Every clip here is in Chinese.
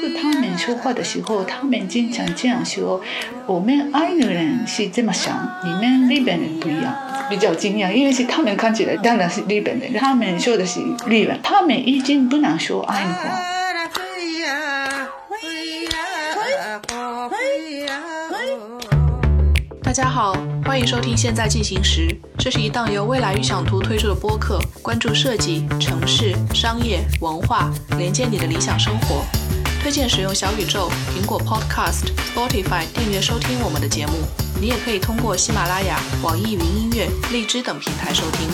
和他们说话的时候，他们经常这样说：“我们爱的人是这么想，你们日本人不一样。”比较惊讶，因为是他们看起来当然是日本人，他们说的是日本，他们已经不能说爱的话。大家好，欢迎收听《现在进行时》，这是一档由未来预想图推出的播客，关注设计、城市、商业、文化，连接你的理想生活。推荐使用小宇宙、苹果 Podcast、Spotify 订阅收听我们的节目。你也可以通过喜马拉雅、网易云音乐、荔枝等平台收听。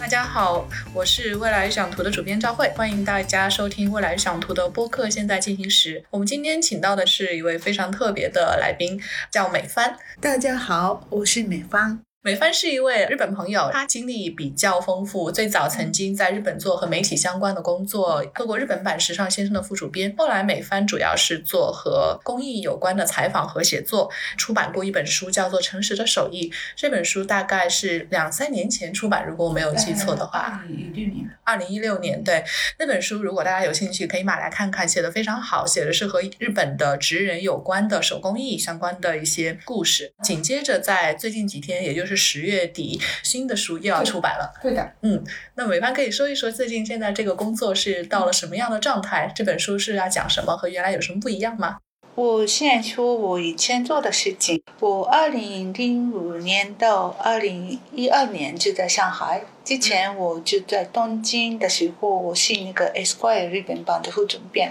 大家好，我是未来预想图的主编赵慧，欢迎大家收听未来预想图的播客。现在进行时，我们今天请到的是一位非常特别的来宾，叫美帆。大家好，我是美帆。美帆是一位日本朋友，他经历比较丰富。最早曾经在日本做和媒体相关的工作，做过日本版《时尚先生》的副主编。后来美帆主要是做和公益有关的采访和写作，出版过一本书，叫做《诚实的手艺》。这本书大概是两三年前出版，如果我没有记错的话。二零一六年。二零一六年，对那本书，如果大家有兴趣，可以买来看看，写的非常好，写的是和日本的职人有关的手工艺相关的一些故事。紧接着在最近几天，也就是。十月底，新的书又要出版了。对的，嗯，那美帆可以说一说最近现在这个工作是到了什么样的状态？这本书是要讲什么？和原来有什么不一样吗？我现在说我以前做的事情。我二零零五年到二零一二年就在上海。之前我就在东京的时候，我是那个《Esquire》日本版的副总编。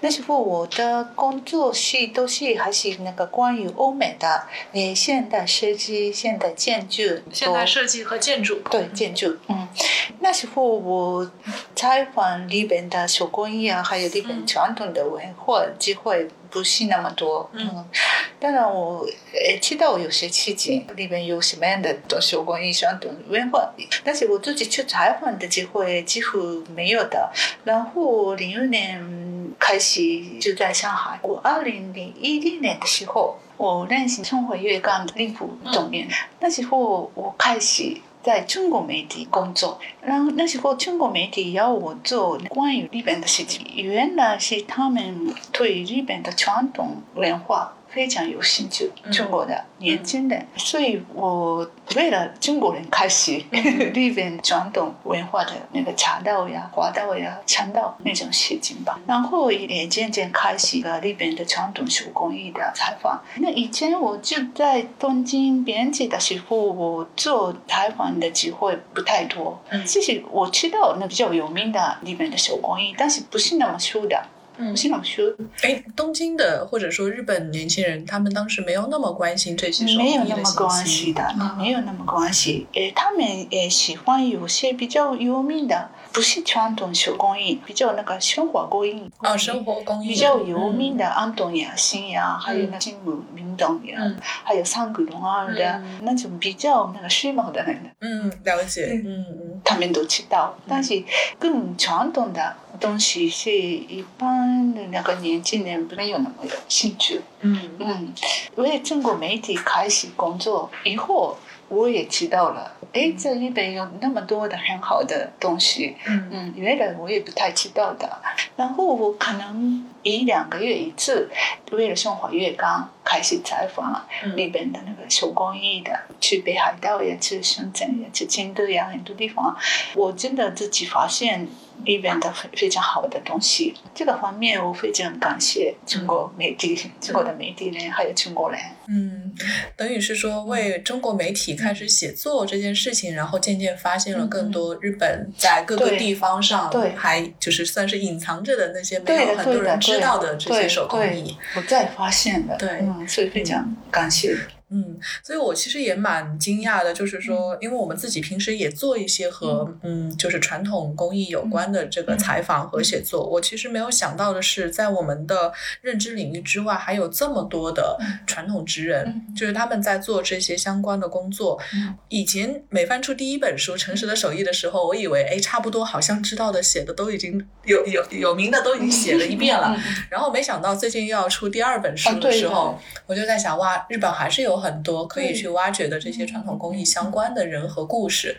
那时候我的工作是都是还是那个关于欧美的，诶，现代设计、现代建筑。现代设计和建筑。对，建筑。嗯，那时候我采访日本的手工艺啊，还有日本传统的文化机会不是那么多。嗯。当然我诶知道有些事情里面有什么样的手工艺传统文化，但是。我自己去采访的机会几乎没有的。然后零六年开始就在上海。我二零零一零年的时候，我认识生活月刊的立普总编。那时候我开始在中国媒体工作。然后那时候中国媒体要我做关于日本的事情，原来是他们对日本的传统文化。非常有兴趣中国的年轻人，所以我为了中国人开始日本传统文化的那个茶道呀、花道呀、禅道那种事情吧。然后也渐渐开始了日本的传统手工艺的采访。那以前我就在东京编辑的时候，我做采访的机会不太多。嗯其实我知道那比较有名的日本的手工艺，但是不是那么熟的。嗯，新老师，哎，东京的或者说日本年轻人，他们当时没有那么关心这些没有那么关系的，没有那么关系。诶，他们也喜欢有些比较有名的，不是传统手工艺，比较那个生活工艺。啊，生活工艺比较有名的安东亚新呀，还有那些木明洞呀，还有三谷龙二的那种比较那个时髦的人。嗯，了解。嗯嗯，他们都知道，但是更传统的。东西是一般的那个年轻人没有那么有兴趣。嗯嗯，我也中国媒体开始工作以后，我也知道了。哎，这里边有那么多的很好的东西。嗯嗯，原来我也不太知道的。然后我可能一两个月一次，为了生活月刚开始采访日本的那个手工艺的，去北海道也，去深圳也，去京都呀，很多地方，我真的自己发现。里边的非非常好的东西，这个方面我非常感谢中国媒体、中国的媒体人还有中国人。嗯，等于是说为中国媒体开始写作这件事情，然后渐渐发现了更多日本在各个地方上还就是算是隐藏着的那些没有很多人知道的这些手工艺，我再发现的。对，所以非常感谢。嗯，所以我其实也蛮惊讶的，就是说，因为我们自己平时也做一些和嗯，就是传统工艺有关的这个采访和写作，我其实没有想到的是，在我们的认知领域之外，还有这么多的传统职人，就是他们在做这些相关的工作。以前每翻出第一本书《诚实的手艺》的时候，我以为哎，差不多好像知道的写的都已经有有有名的都已经写了一遍了，然后没想到最近又要出第二本书的时候，我就在想哇，日本还是有。很多可以去挖掘的这些传统工艺相关的人和故事。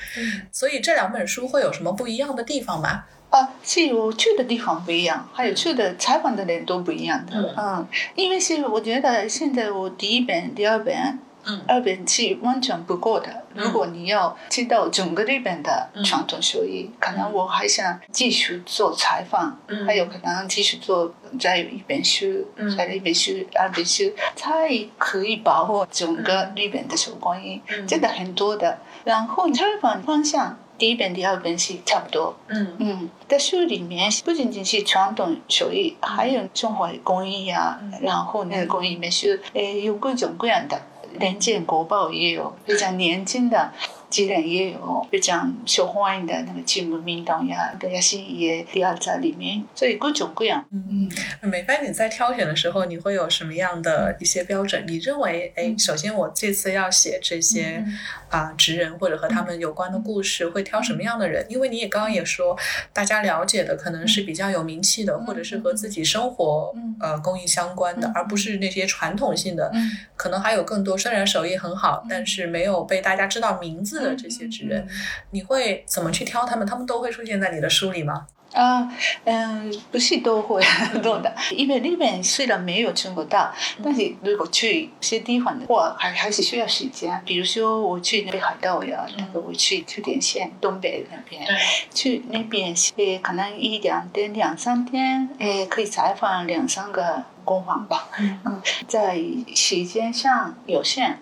所以这两本书会有什么不一样的地方吗？啊，是有去的地方不一样，还有去的采访的人都不一样的。嗯，因为是我觉得现在我第一本、第二本。二本是完全不够的。如果你要知道整个日本的传统手艺，可能我还想继续做采访，还有可能继续做再有一本书，再一本书、二本书，才可以把握整个日本的手工艺，真的很多的。然后采访方向，第一本、第二本是差不多。嗯嗯，在书里面不仅仅是传统手艺，还有中华工艺啊，然后那个工艺美术，呃，有各种各样的。连建国宝也有非常年轻的。既然也有非常受欢迎的那个节目名单呀，也是也第二在里面，所以各种各样。嗯嗯，美帆，你在挑选的时候，你会有什么样的一些标准？你认为，哎，首先我这次要写这些啊职人或者和他们有关的故事，会挑什么样的人？因为你也刚刚也说，大家了解的可能是比较有名气的，或者是和自己生活呃工艺相关的，而不是那些传统性的。可能还有更多，虽然手艺很好，但是没有被大家知道名字。的这些职人，你会怎么去挑他们？他们都会出现在你的书里吗？啊，嗯，不是都会 多的，因为那边虽然没有中国大，但是如果去一些地方的话，还还是需要时间。比如说我去北海道呀，那个我去秋田县东北那边，去那边呃，可能一两天、两三天，呃，可以采访两三个工坊吧。嗯，在时间上有限，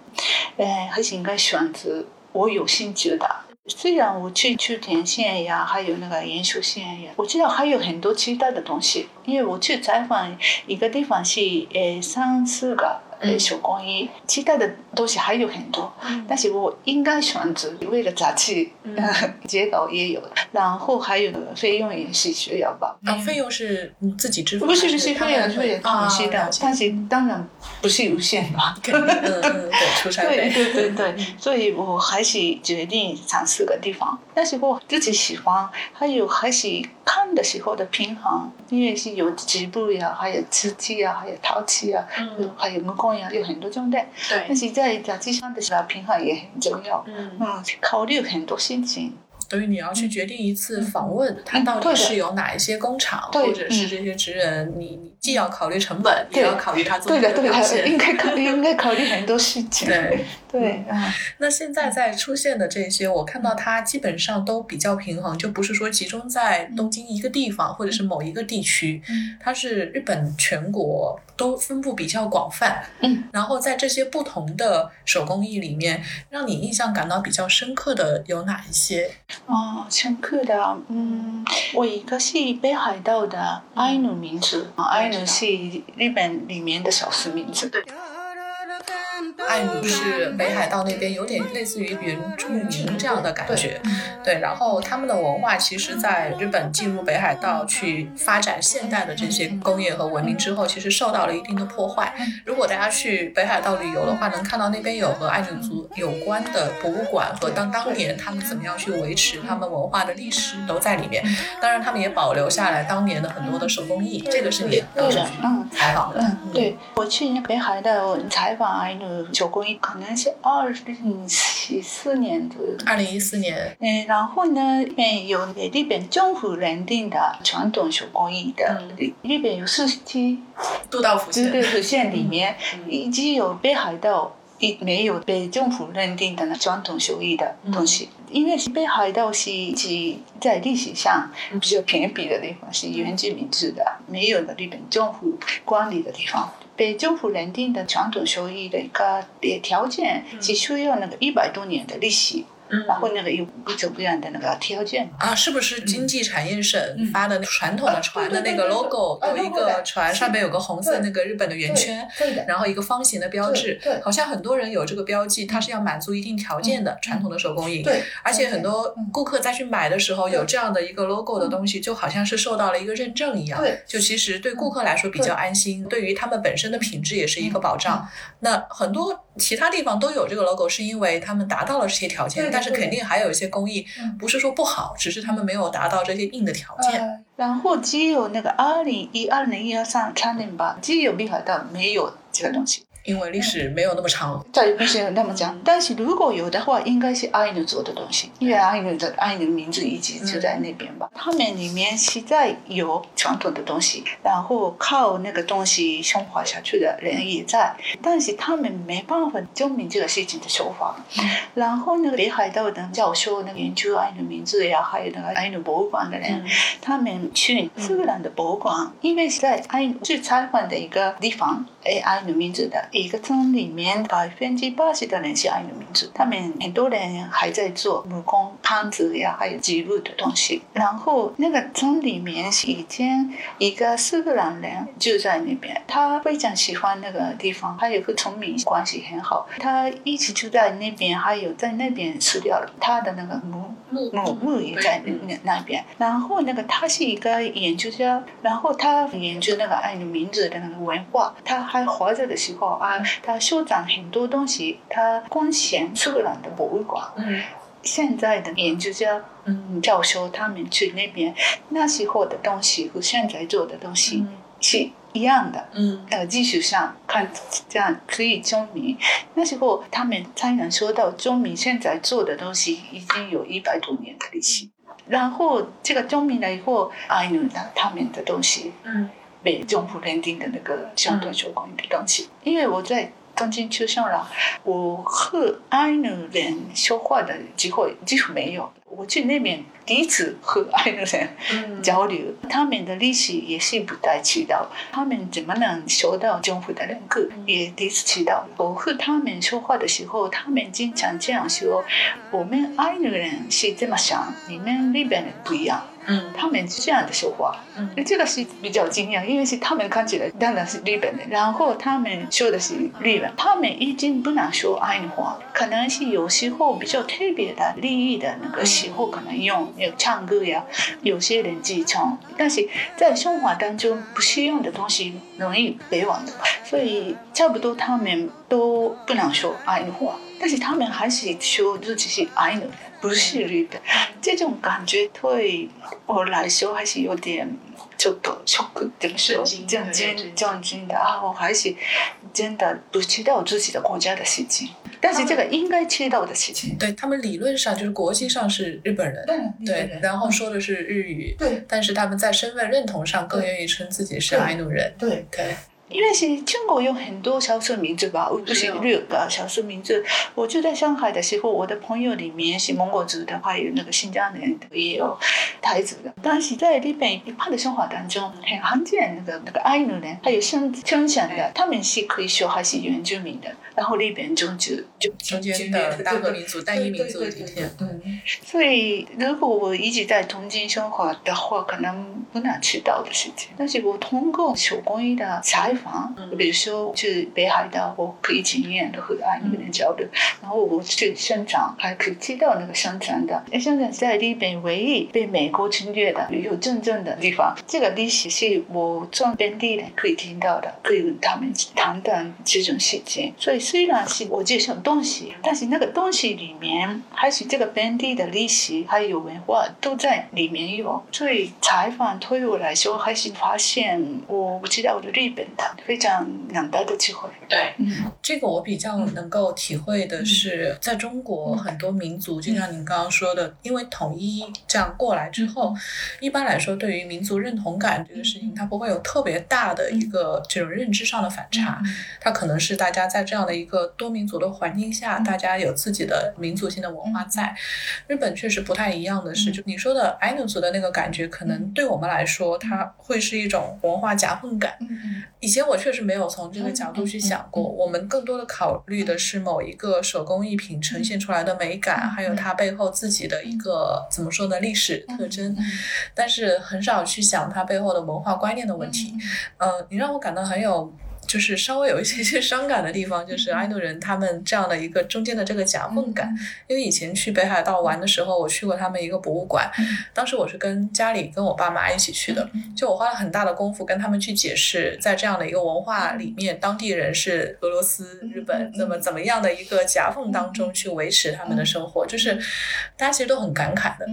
呃，还是应该选择。我有兴趣的，虽然我去秋田县呀，还有那个延寿县呀，我知道还有很多其他的东西，因为我去采访一个地方是呃三四个。手工艺，其他的东西还有很多，但是我应该选择为了杂志，结构也有，然后还有费用也是需要吧。啊，费用是你自己支付？不是不是，费用是他们的，但是当然不是无限吧。对，出差费。对对对对，所以我还是决定尝试个地方，但是我自己喜欢，还有还是看的时候的平衡，因为是有局部呀，还有瓷器啊，还有陶器啊，还有木工。有很多种的，但是在杂志上的时候平衡也很重要。嗯，考虑很多心情。所以你要去决定一次访问，它到底是有哪一些工厂，或者是这些职人，你你既要考虑成本，也要考虑他做的东西。应该考虑，应该考虑很多事情。对对啊。那现在在出现的这些，我看到它基本上都比较平衡，就不是说集中在东京一个地方，或者是某一个地区。嗯，它是日本全国都分布比较广泛。嗯，然后在这些不同的手工艺里面，让你印象感到比较深刻的有哪一些？哦，深刻的，嗯，我一个是北海道的爱奴名字，爱是日本里面的小事名字。爱奴是北海道那边有点类似于原住民这样的感觉，对。然后他们的文化其实，在日本进入北海道去发展现代的这些工业和文明之后，其实受到了一定的破坏。如果大家去北海道旅游的话，能看到那边有和爱奴族有关的博物馆和当当年他们怎么样去维持他们文化的历史都在里面。当然，他们也保留下来当年的很多的手工艺，这个是你当时去采访的。嗯，对我去北海道采访爱奴。手工艺可能是二零一四年左右。二零一四年。嗯，然后呢，日本有日本政府认定的传统手工艺的，日本有四期。都道府县。都道府县里面，已经有北海道一没有被政府认定的传统手艺的东西。因为北海道是指在历史上比较偏僻的地方，是原住民制的，没有的日本政府管理的地方。被政府认定的传统手艺的一个条件，只需要那个一百多年的历史。然后那个有各种各样的那个条件啊，是不是经济产业省发的传统的船的那个 logo，有一个船上面有个红色那个日本的圆圈，然后一个方形的标志，好像很多人有这个标记，它是要满足一定条件的传统的手工艺，对，而且很多顾客再去买的时候有这样的一个 logo 的东西，就好像是受到了一个认证一样，对，就其实对顾客来说比较安心，对于他们本身的品质也是一个保障。那很多其他地方都有这个 logo，是因为他们达到了这些条件，但是肯定还有一些。工艺不是说不好，只是他们没有达到这些硬的条件。然后只有那个二零一二零、一二三三年吧，只有北海道没有这个东西。因为历史没有那么长。对，不是那么讲。但是如果有的话，应该是阿努做的东西，因为阿努的阿努民族一直就在那边吧。他们里面实在有传统的东西，然后靠那个东西生活下去的人也在，但是他们没办法证明这个事情的手法。然后那个北海道的教授，那个研究阿努民族呀，还有那个阿努博物馆的人，他们去苏格兰的博物馆，因为是在阿努去采访的一个地方。哎，阿努民族的一个村里面，百分之八十的人是阿努民族。他们很多人还在做木工、汤子呀，还有记录的东西。然后那个村里面是以前一个苏格兰人住在那边，他非常喜欢那个地方，还有和村民关系很好。他一直住在那边，还有在那边吃掉了。他的那个木木木也在那那边。然后那个他是一个研究家，然后他研究那个阿努民族的那个文化，他。还活着的时候啊，他收藏很多东西，他贡献苏格兰的博物馆。嗯，现在的研究家、嗯教授他们去那边，那时候的东西和现在做的东西是一样的。嗯，呃，技术上看这样可以证明，那时候他们才能说到证明现在做的东西已经有一百多年的历史。然后这个证明了以后，哎，那他们的东西，嗯。被政府认定的那个相对受欢迎的东西，因为我在东京出生了，我和爱努人说话的机会几乎没有。我去那边第一次和爱努人交流，他们的历史也是不太知道，他们怎么能受到政府的认可，也第一次知道。我和他们说话的时候，他们经常这样说：“我们爱努人是这么想，你们那边人不一样。”嗯，他们是这样的说话，嗯，这个是比较惊讶，因为是他们看起来当然是日本人，然后他们说的是日本，他们已经不能说爱的话，可能是有时候比较特别的利益的那个时候可能用，有唱歌呀，有些人自唱，但是在生活当中不适用的东西容易被忘的，所以差不多他们都不能说爱的话，但是他们还是说自己是爱的。不是日本，这种感觉对我来说还是有点ちょっとショック怎么说？震惊、震惊的啊！我还是真的不知道自己的国家的事情，但是这个应该知道的事情。对他们理论上就是国际上是日本人，对，然后说的是日语，对，但是他们在身份认同上更愿意称自己是爱努人，对对。 因为是中国有很多少数民族吧，不是六个少数民族。我住在上海的时候，我的朋友里面是蒙古族的，还有那个新疆人，也有台族的。但是在日本一般的生活当中，很罕见那个那个爱努人，还有生生产的，他们是可以说还是原住民的。然后日本中就就中间的单个民族、单一民族的体现。嗯，所以如果我一直在东京生活的话，可能不能知道的事情。但是我通过手工艺的采访。嗯，比如说去北海道，我可以经验的和爱女人交流，然后我去香港，还可以知道那个香港的，生长在日本唯一被美国侵略的有真正的地方。这个历史是我从本地人可以听到的，可以跟他们谈谈这种事情。所以虽然是我介绍东西，但是那个东西里面还是这个本地的历史还有文化都在里面有。所以采访对我来说，还是发现我不知道的日本的。非常难得的机会。对，嗯，这个我比较能够体会的是，在中国很多民族，就像您刚刚说的，因为统一这样过来之后，一般来说，对于民族认同感这个事情，它不会有特别大的一个这种认知上的反差。它可能是大家在这样的一个多民族的环境下，大家有自己的民族性的文化在。日本确实不太一样的是，就你说的爱努族的那个感觉，可能对我们来说，它会是一种文化夹缝感。以前我。我确实没有从这个角度去想过，我们更多的考虑的是某一个手工艺品呈现出来的美感，还有它背后自己的一个怎么说呢历史特征，但是很少去想它背后的文化观念的问题。呃，你让我感到很有。就是稍微有一些些伤感的地方，就是爱努人他们这样的一个中间的这个夹缝感。因为以前去北海道玩的时候，我去过他们一个博物馆，当时我是跟家里跟我爸妈一起去的，就我花了很大的功夫跟他们去解释，在这样的一个文化里面，当地人是俄罗斯、日本怎么怎么样的一个夹缝当中去维持他们的生活，就是大家其实都很感慨的。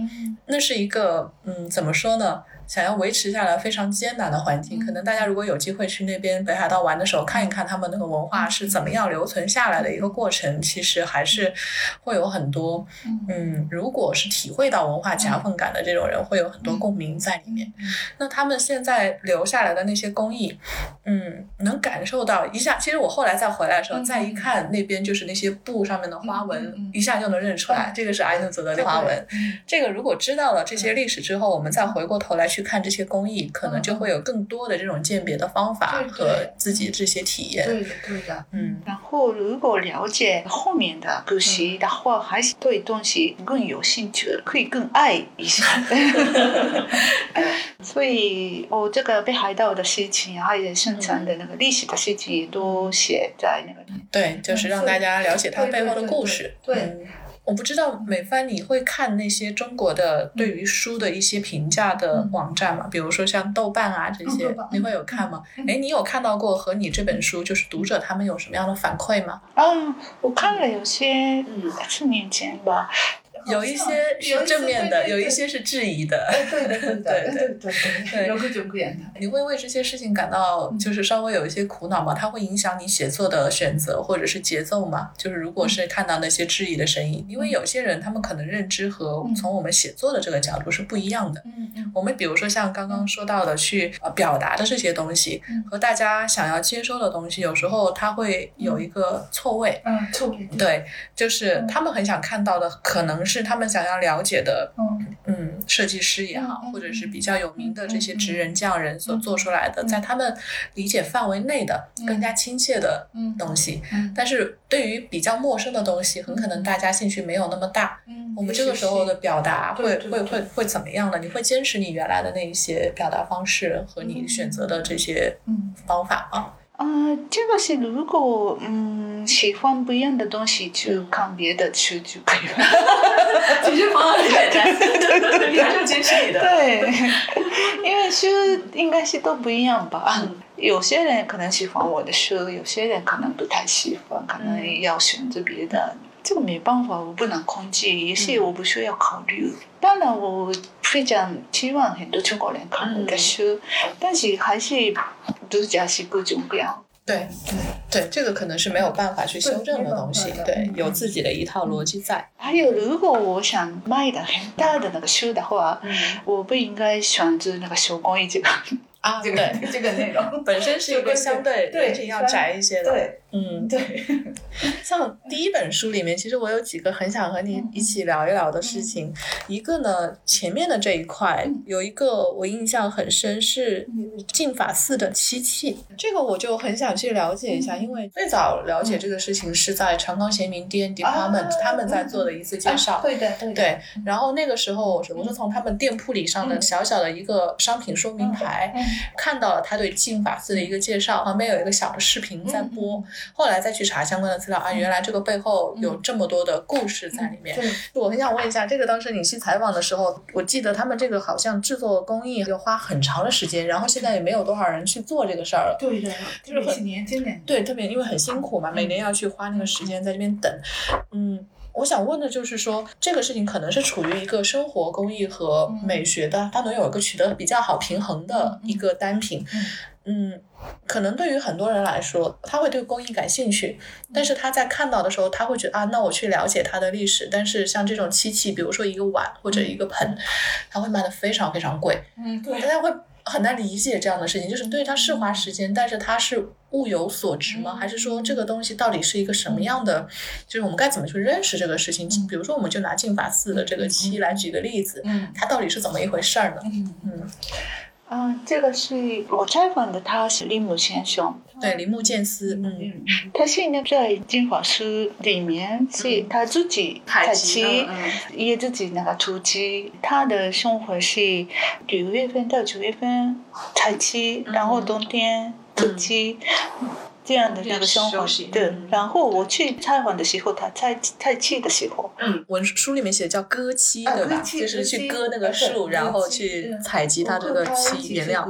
那是一个嗯，怎么说呢？想要维持下来非常艰难的环境，可能大家如果有机会去那边北海道玩的时候，看一看他们那个文化是怎么样留存下来的一个过程，其实还是会有很多，嗯，如果是体会到文化夹缝感的这种人，会有很多共鸣在里面。那他们现在留下来的那些工艺，嗯，能感受到一下。其实我后来再回来的时候，再一看那边就是那些布上面的花纹，一下就能认出来，这个是埃努泽的花纹。这个如果知道了这些历史之后，我们再回过头来去看这些工艺，可能就会有更多的这种鉴别的方法和自己这些体验。对的，对的。嗯，然后如果了解后面的故事的话，还是对东西更有兴趣，可以更爱一下。所以，我这个北海道的事情，还有生产的那个历史的事情，都写在那个。对，就是让大家了解它背后的故事。对。我不知道美帆，你会看那些中国的对于书的一些评价的网站吗？比如说像豆瓣啊这些，你会有看吗？哎，你有看到过和你这本书就是读者他们有什么样的反馈吗？啊，我看了有些，嗯，四年前吧。有一些是正面的，有一些是质疑的。对对对对对对对，有各种各样的。你会为这些事情感到就是稍微有一些苦恼吗？它会影响你写作的选择或者是节奏吗？就是如果是看到那些质疑的声音，因为有些人他们可能认知和从我们写作的这个角度是不一样的。嗯嗯。我们比如说像刚刚说到的去呃表达的这些东西，和大家想要接收的东西，有时候它会有一个错位。嗯，错位。对，就是他们很想看到的可能。是他们想要了解的，嗯，设计师也好，或者是比较有名的这些职人匠人所做出来的，在他们理解范围内的更加亲切的东西。但是对于比较陌生的东西，很可能大家兴趣没有那么大。我们这个时候的表达会会会会怎么样呢？你会坚持你原来的那一些表达方式和你选择的这些方法吗？啊，这个是如果嗯喜欢不一样的东西，就看别的书就可以了。解决方案很简单，你还是坚持你的。对，因为书应该是都不一样吧。有些人可能喜欢我的书，有些人可能不太喜欢，可能要选择别的。这个没办法，我不能控制，也是我不需要考虑。当然，我非常期望很多中国人看我的书，但是还是读者是各种各样。对对对，这个可能是没有办法去修正的东西，对，有自己的一套逻辑在。还有，如果我想卖的很大的那个书的话，我不应该选择那个手工艺这个。啊，这个这个内容 本身是一个相对对要窄一些的，对，嗯，对。像第一本书里面，其实我有几个很想和你一起聊一聊的事情。一个呢，前面的这一块有一个我印象很深，是净法寺的漆器。这个我就很想去了解一下，因为最早了解这个事情是在长冈贤明 D N Department 他们在做的一次介绍。对的，对。然后那个时候，我是从他们店铺里上的小小的一个商品说明牌。看到了他对净法寺的一个介绍，旁边有一个小的视频在播。后来再去查相关的资料啊，原来这个背后有这么多的故事在里面。我很想问一下，这个当时你去采访的时候，我记得他们这个好像制作工艺要花很长的时间，然后现在也没有多少人去做这个事儿了。对的，就是很年轻的。对，特别因为很辛苦嘛，每年要去花那个时间在这边等。嗯。我想问的就是说，这个事情可能是处于一个生活工艺和美学的，它能有一个取得比较好平衡的一个单品。嗯，可能对于很多人来说，他会对工艺感兴趣，但是他在看到的时候，他会觉得啊，那我去了解它的历史。但是像这种漆器，比如说一个碗或者一个盆，它会卖的非常非常贵。嗯，对，大家会。很难理解这样的事情，就是对它是花时间，但是它是物有所值吗？还是说这个东西到底是一个什么样的？就是我们该怎么去认识这个事情？比如说，我们就拿净法寺的这个漆来举个例子，它到底是怎么一回事儿呢？嗯。嗯，这个是我采访的，他是铃木先生。对，铃木健司，嗯，他现在在金华书里面，是他自己采集，也自己那个土鸡。他的生活是九月份到九月份采集，然后冬天出鸡。这样的那个生活，对。然后我去采访的时候，他采采气的时候，嗯，文书里面写的叫割漆，对吧？就是去割那个树，然后去采集它这个漆原料。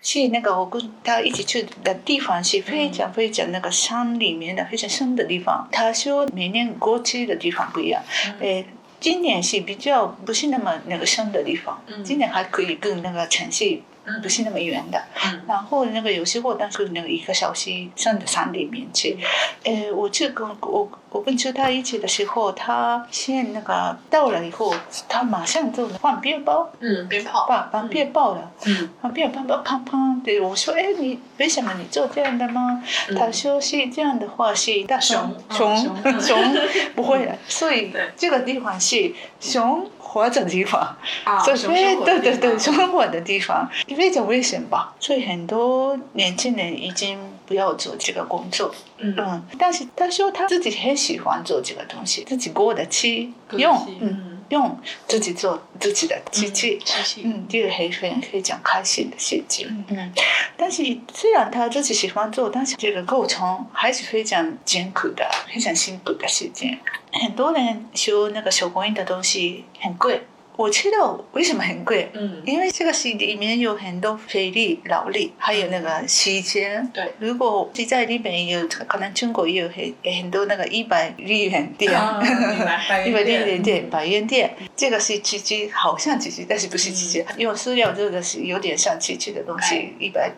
去那个我跟他一起去的地方是非常非常那个山里面的非常深的地方。他说每年过去的地方不一样，诶。今年是比较不是那么那个深的地方，今年还可以跟那个城市不是那么远的。嗯。然后那个有时候，但是那个一个小时上的山里面去。呃，我去跟我我跟朱他一起的时候，他先那个到了以后，他马上就放鞭炮，嗯，鞭炮，放放鞭炮了。嗯。放，鞭炮砰砰砰的，我说，哎，你为什么你做这样的吗？他说是这样的话是大熊熊。熊。不会的，所以这个地方是熊活着的地方，啊所以对对对，生活的地方非常危险吧？所以很多年轻人已经不要做这个工作。嗯嗯，但是他说他自己很喜欢做这个东西，自己过得去用，嗯，用自己做自己的机器。嗯，这个很非非常开心的事情。嗯，但是虽然他自己喜欢做，但是这个过程还是非常艰苦的，非常辛苦的事情。很多人说那个手工艺的东西很贵，我知道为什么很贵。嗯。因为这个是里面有很多费力、劳力，还有那个时间。对，如果是在日本也有，可能中国也有很很多那个一百日元店，一百日店元店、百元店，这个是机器，好像机器，但是不是机器，因为塑料做的是有点像机器的东哎西，一百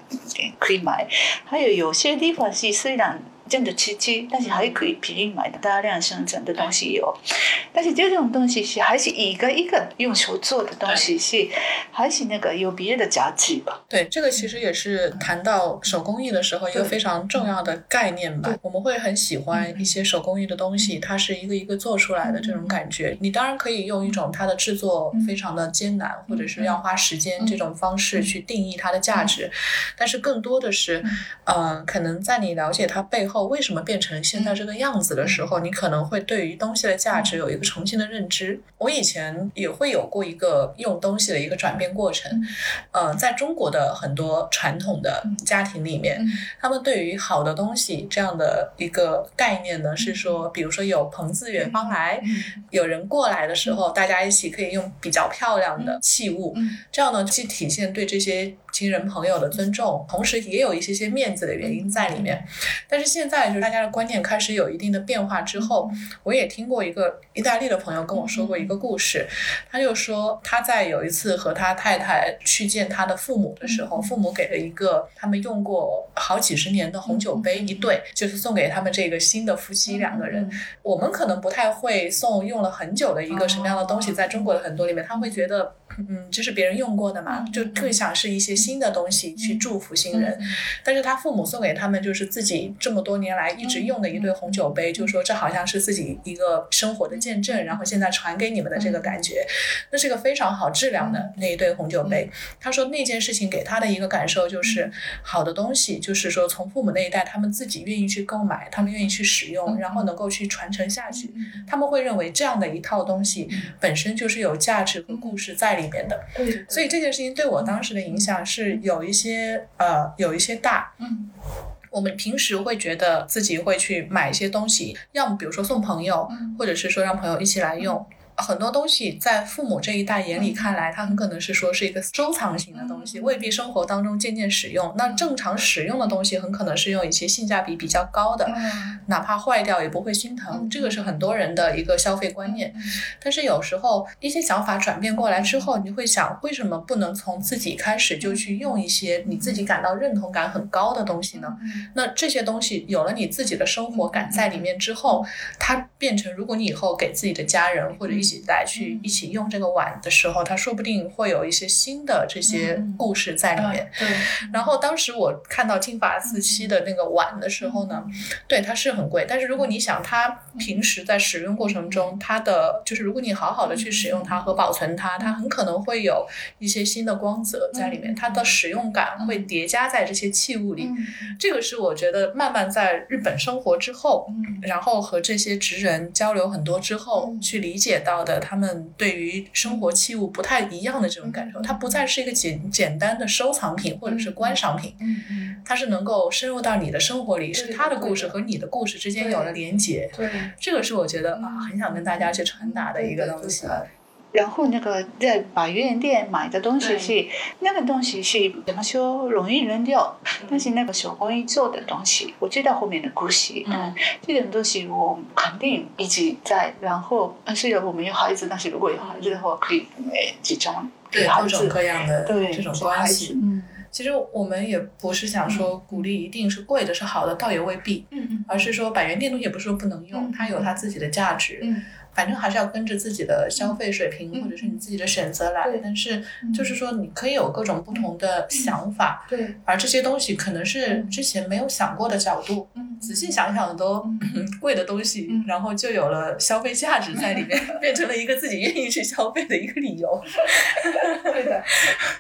可以买。还有有些地方是虽然真的吃鸡，但是还可以便宜买的大量生产的东西有，但是这种东西是还是一个一个用手做的东西是还是那个有别的价值吧。对，这个其实也是谈到手工艺的时候一个非常重要的概念吧。我们会很喜欢一些手工艺的东西，它是一个一个做出来的这种感觉。你当然可以用一种它的制作非常的艰难，或者是要花时间这种方式去定义它的价值，但是更多的是，呃，可能在你了解它背后为什么变成现在这个样子的时候，你可能会对于东西的价值有一个重新的认知。我以前也会有过一个用东西的一个转变过程，呃，在中国的很多传统的家庭里面，他们对于好的东西这样的一个概念呢，是说，比如说有朋自远方来，有人过来的时候，大家一起可以用比较漂亮的器物，这样呢，既体现对这些亲人朋友的尊重，同时也有一些些面子的原因在里面。但是现在就是大家的观念开始有一定的变化之后，我也听过一个意大利的朋友跟我说过一个故事，他就说他在有一次和他太太去见他的父母的时候，父母给了一个他们用过好几十年的红酒杯一对，就是送给他们这个新的夫妻两个人。我们可能不太会送用了很久的一个什么样的东西，在中国的很多里面，他会觉得，嗯，就是别人用过的嘛，就更想是一些新的东西去祝福新人。但是他父母送给他们就是自己这么多年来一直用的一对红酒杯，就说这好像是自己一个生活的见证，然后现在传给你们的这个感觉，那是个非常好质量的那一对红酒杯。他说那件事情给他的一个感受就是，好的东西就是说从父母那一代他们自己愿意去购买，他们愿意去使用，然后能够去传承下去，他们会认为这样的一套东西本身就是有价值和故事在里面的。对，所以这件事情对我当时的影响是有一些呃有一些大。嗯我们平时会觉得自己会去买一些东西，要么比如说送朋友，嗯或者是说让朋友一起来用。很多东西在父母这一代眼里看来，它很可能是说是一个收藏型的东西，未必生活当中渐渐使用。那正常使用的东西，很可能是用一些性价比比较高的，嗯哪怕坏掉也不会心疼。这个是很多人的一个消费观念。但是有时候一些想法转变过来之后，你会想，为什么不能从自己开始就去用一些你自己感到认同感很高的东西呢？那这些东西有了你自己的生活感在里面之后，它变成，如果你以后给自己的家人或者一起来去一起用这个碗的时候，它说不定会有一些新的这些故事在里面。对，然后当时我看到金发四七的那个碗的时候呢，对它是很贵，但是如果你想它平时在使用过程中，它的就是如果你好好的去使用它和保存它，它很可能会有一些新的光泽在里面，它的使用感会叠加在这些器物里。这个是我觉得慢慢在日本生活之后，然后和这些职人交流很多之后，去理解到的他们对于生活器物不太一样的这种感受，它不再是一个简简单的收藏品或者是观赏品，嗯它是能够深入到你的生活里，是他的故事和你的故事之间有了连结。对。这个是我觉得啊，很想跟大家去传达的一个东西。然后那个在百元店买的东西是那个东西是怎么说容易扔掉，但是那个手工艺做的东西，我知道后面的故事。嗯，这种东西我肯定一直在。然后虽然我没有孩子，但是如果有孩子的话，可以诶集中对各种各样的对这种关系。嗯。其实我们也不是想说鼓励一定是贵的是好的，倒也未必。嗯嗯。而是说百元店东西也不是说不能用，它有它自己的价值。嗯。反正还是要跟着自己的消费水平或者是你自己的选择来。但是就是说你可以有各种不同的想法。对。而这些东西可能是之前没有想过的角度。嗯。仔细想想都 贵的东西，然后就有了消费价值在里面，变成了一个自己愿意去消费的一个理由。对的。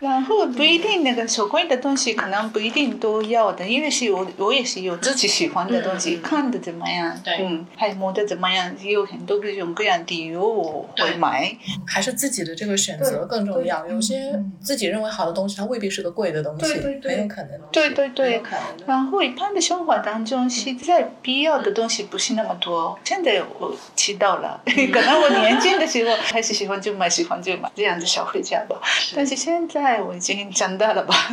然后不一定那个手工的东西可能不一定都要的，因为是我我也是有自己喜欢的东西，看的怎么样，嗯，还摸的怎么样，也有很多各种各样理由我会买。还是自己的这个选择更重要。有些自己认为好的东西，它未必是个贵的东西，很有可能。对对对。然后一般的生活当中，现在必要的东西不是那么多。现在我知道了，可能我年轻的时候还是喜欢就买，喜欢就买这样的消费者吧。但是现在我已经长大了吧，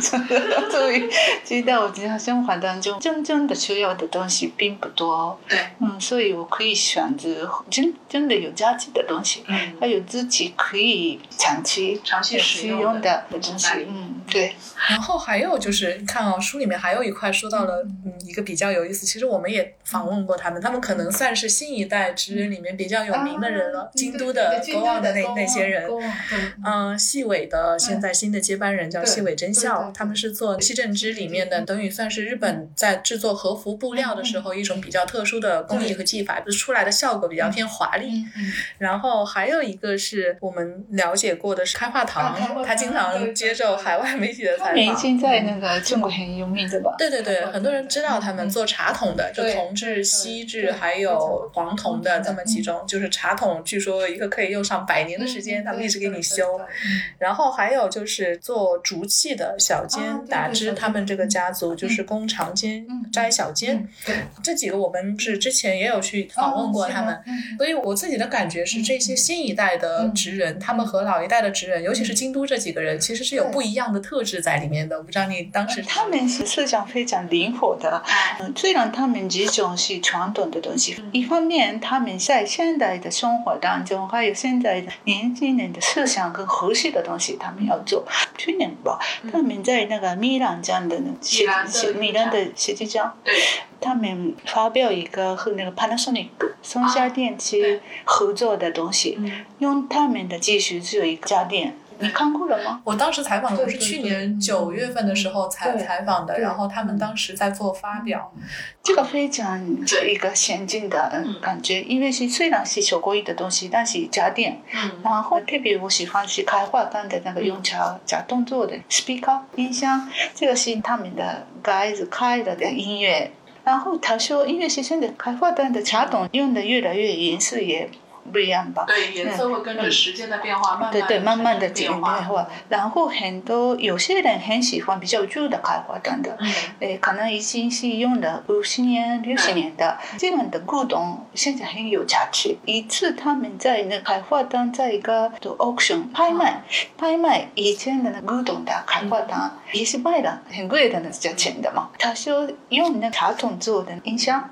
所以知道我日常生活当中真正的需要的东西并不多。对，嗯，所以我可以选择真真的有价值的东西，还有自己可以长期长期使用的东西。嗯，对。然后还有就是，你看哦，书里面还有一块说到了，嗯，一个比较有意思。其实我们也访问过他们，他们可能算是新一代职人里面比较有名的人了。京都的国王的那那些人，嗯，细尾的现在新的接班人叫细尾真孝，他们是做西正织里面的，等于算是日本在制作和服布料的时候一种比较特殊的工艺和技法，就出来的效果比较偏华丽。然后还有一个是我们了解过的是开化堂，他经常接受海外媒体的采访。已经在那个中国很有名对吧？对对对，很多人知道他们做茶桶的，就铜制、锡制还有黄铜的这么几种。就是茶桶，据说一个可以用上百年的时间，他们一直给你修。然后还有就是做竹器的小尖打枝，他们这个家族就是工长尖摘小尖。这几个我们是之前也有去访问过他们，所以我自己的感觉是，这些新一代的职人，他们和老一代的职人，尤其是京都这几个人，其实是有不一样的特质在里面的。我不知道你当时他们是思想非常灵活的，虽然他们这种是传统的东西，一方面他们在现代的生活当中，还有现在的年轻人的思想跟合适的东西，他们要做。去年吧，他们在那个米兰这样的米兰的米兰的设计奖，他们发表一个和那个 Panasonic 松下电器合作的东西，用他们的技术做一个家电。你看过了吗？我当时采访的是去年九月份的时候采采访的，然后他们当时在做发表。这个非常一个先进的感觉，因为是虽然是手工艺的东西，但是家电。嗯然后特别我喜欢是开化灯的那个用茶加动作的 speaker 音箱，这个是他们的 guys 开了的音乐。然后他说，因为是现在开化灯的茶桶用的越来越严肃也。不一样吧？对，颜色会跟着时间的变化，慢慢对对，慢慢的变化。然后很多有些人很喜欢比较旧的开花灯的，诶，可能已经是用了五十年、六十年的这样的古董，现在很有价值。一次他们在那开花灯在一个 auction 拍卖，拍卖以前的那古董的开花灯，也是卖了很贵的那价钱的嘛。他说用那茶桶做的音箱，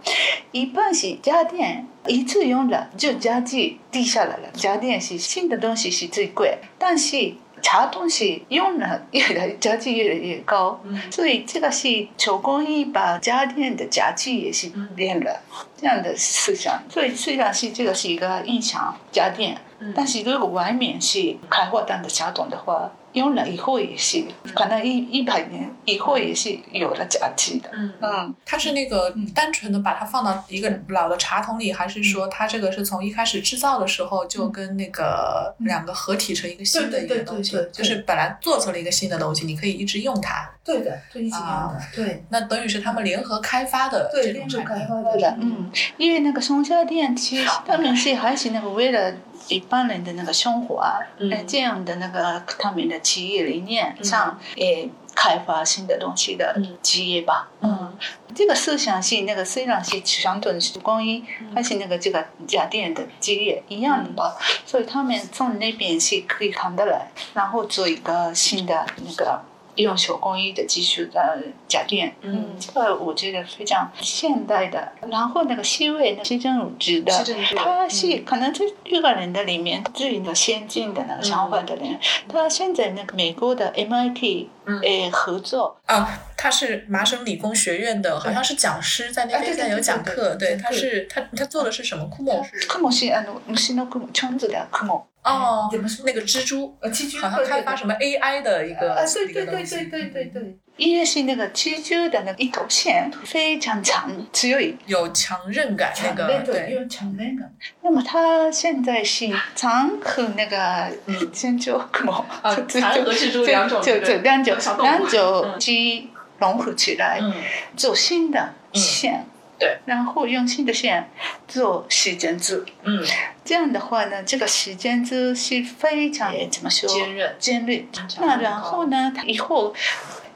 一般是家电。一次用了就家具低下来了。家电是新的东西是最贵，但是茶东西用了越来价值越来越高。所以这个是手工艺把家电的价值也是变了这样的思想。所以虽然是这个是一个音响家电，但是如果外面是开货单的茶桶的话。用了以后也是，可能一一百年以后也是有了价值的。嗯嗯，它是那个单纯的把它放到一个老的茶桶里，还是说它这个是从一开始制造的时候就跟那个两个合体成一个新的一个东西？就是本来做出了一个新的东西，你可以一直用它。对的，就一直用的。对，那等于是他们联合开发的这种产品。对的，嗯，因为那个松下电器他们是还是那个为了。一般人的那个生活啊，嗯。这样的那个他们的企业理念上，也、开发新的东西的嗯。企业吧，嗯。这个思想是那个虽然是传统的手工艺，还是那个这个家电的企业一样的。吧，所以他们从那边是可以看得来，然后做一个新的那个用手工艺的技术的家电，嗯。这个我觉得非常现代的。然后那个西魏那西正武之的他是可能这六个人的里面最那个先进的那个想法的人，他现在那个美国的 MIT 嗯诶合作。啊，他是麻省理工学院的，好像是讲师，在那边啊对对现在有讲课。对对对他是他他做的是什么科目？雲是あの虫の雲、虫子的雲。哦怎么说，那个蜘蛛，呃，蜘蛛好像开发什么 AI 的一个啊，对一个对对东西。对对对对。 一个是那个蜘蛛的那个一头线非常长，只有一有强韧感，那个对，有强韧感。那么它现在是长和那个蜘蛛雲啊长和蜘蛛两种就就两种两种鸡融合起来嗯。做新的线。对，然后用新的线做时间珠，嗯，这样的话呢，这个时间珠是非常怎么说坚韧。坚韧。那然后呢，它以后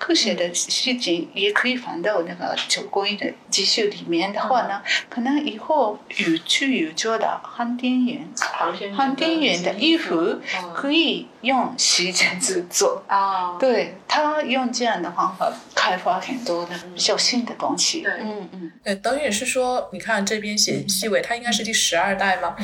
科学的事情也可以放到那个九工艺的技术里面的话呢，可能以后有去有做的航天员、航天员的衣服可以用时间制作。啊，对他用这样的方法开发很多的小新的东西。对。嗯嗯，对，等于是说，你看这边写细尾，他应该是第十二代嘛，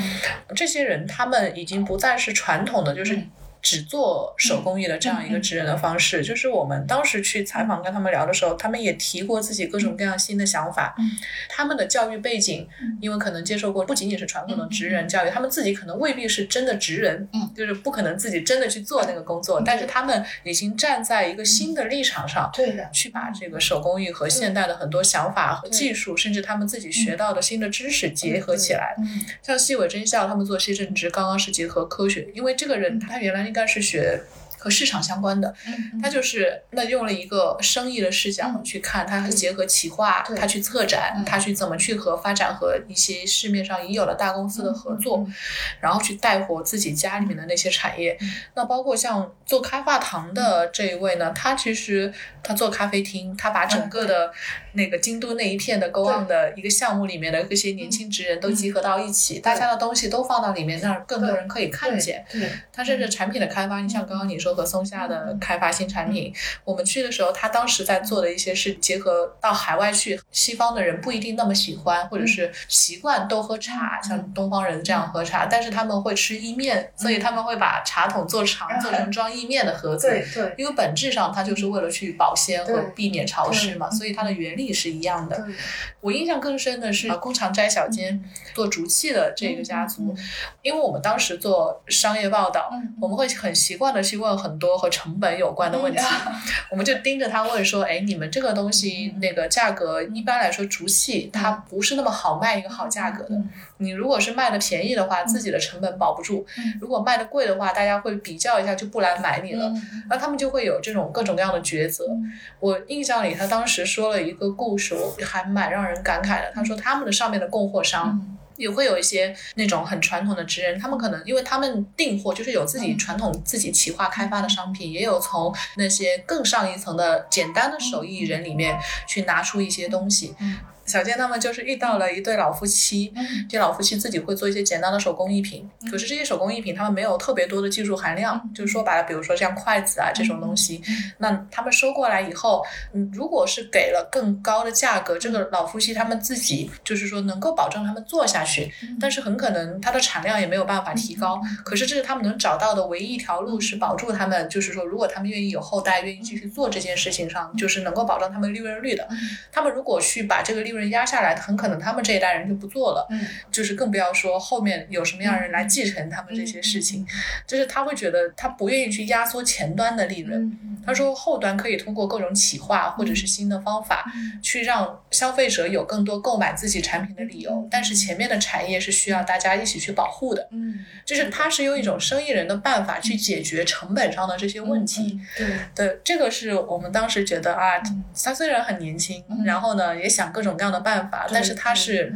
这些人他们已经不再是传统的，就是。只做手工艺的这样一个职人的方式，就是我们当时去采访跟他们聊的时候，他们也提过自己各种各样新的想法。他们的教育背景，因为可能接受过不仅仅是传统的职人教育，他们自己可能未必是真的职人，嗯。就是不可能自己真的去做那个工作，但是他们已经站在一个新的立场上，对的。去把这个手工艺和现代的很多想法和技术，甚至他们自己学到的新的知识结合起来。嗯。像西尾真孝他们做西正直，刚刚是结合科学，因为这个人他原来应该是学。和市场相关的，嗯他就是那用了一个生意的视角嗯。去看，他结合企划，对。他去策展，嗯。他去怎么去和发展和一些市面上已有的大公司的合作，嗯。然后去带活自己家里面的那些产业。嗯。那包括像做开化堂的这一位呢，他其实他做咖啡厅，他把整个的那个京都那一片的 Go On 的一个项目里面的这些年轻职人都集合到一起，大家的东西都放到里面，让更多人可以看见。对，他甚至产品的开发，你像刚刚你说和松下的开发新产品，我们去的时候，他当时在做的一些是结合到海外去，西方的人不一定那么喜欢，或者是习惯都喝茶，像东方人这样喝茶，但是他们会吃意面，所以他们会把茶桶做长，做成装意面的盒子。对因为本质上它就是为了去保鲜和避免潮湿嘛，所以它的原理是一样的。我印象更深的是呃工厂斋小间做竹器的这个家族，因为我们当时做商业报道，嗯我们会很习惯的去问很多和成本有关的问题，我们就盯着他问说：“哎，你们这个东西那个价格，一般来说竹器它不是那么好卖一个好价格的。你如果是卖的便宜的话，自己的成本保不住；如果卖的贵的话，大家会比较一下就不来买你了。那他们就会有这种各种各样的抉择。我印象里，他当时说了一个故事，我还蛮让人感慨的。他说他们的上面的供货商。也会有一些那种很传统的职人，他们可能因为他们订货就是有自己传统自己企划开发的商品，也有从那些更上一层的简单的手艺人里面去拿出一些东西。小健他们就是遇到了一对老夫妻，这老夫妻自己会做一些简单的手工艺品，可是这些手工艺品他们没有特别多的技术含量，就是说白了，比如说像筷子啊这种东西，那他们收过来以后，嗯，如果是给了更高的价格，这个老夫妻他们自己就是说能够保证他们做下去，但是很可能它的产量也没有办法提高。可是这是他们能找到的唯一一条路，是保住他们，就是说如果他们愿意有后代，愿意继续做这件事情上，就是能够保证他们利润率的。他们如果去把这个利润压下来，很可能他们这一代人就不做了。嗯，就是更不要说后面有什么样的人来继承他们这些事情，就是他会觉得他不愿意去压缩前端的利润。他说后端可以通过各种企划或者是新的方法，去让消费者有更多购买自己产品的理由，但是前面的产业是需要大家一起去保护的。嗯，就是他是用一种生意人的办法去解决成本上的这些问题。对，对，这个是我们当时觉得啊，他虽然很年轻，然后呢也想各种各样的办法，但是他是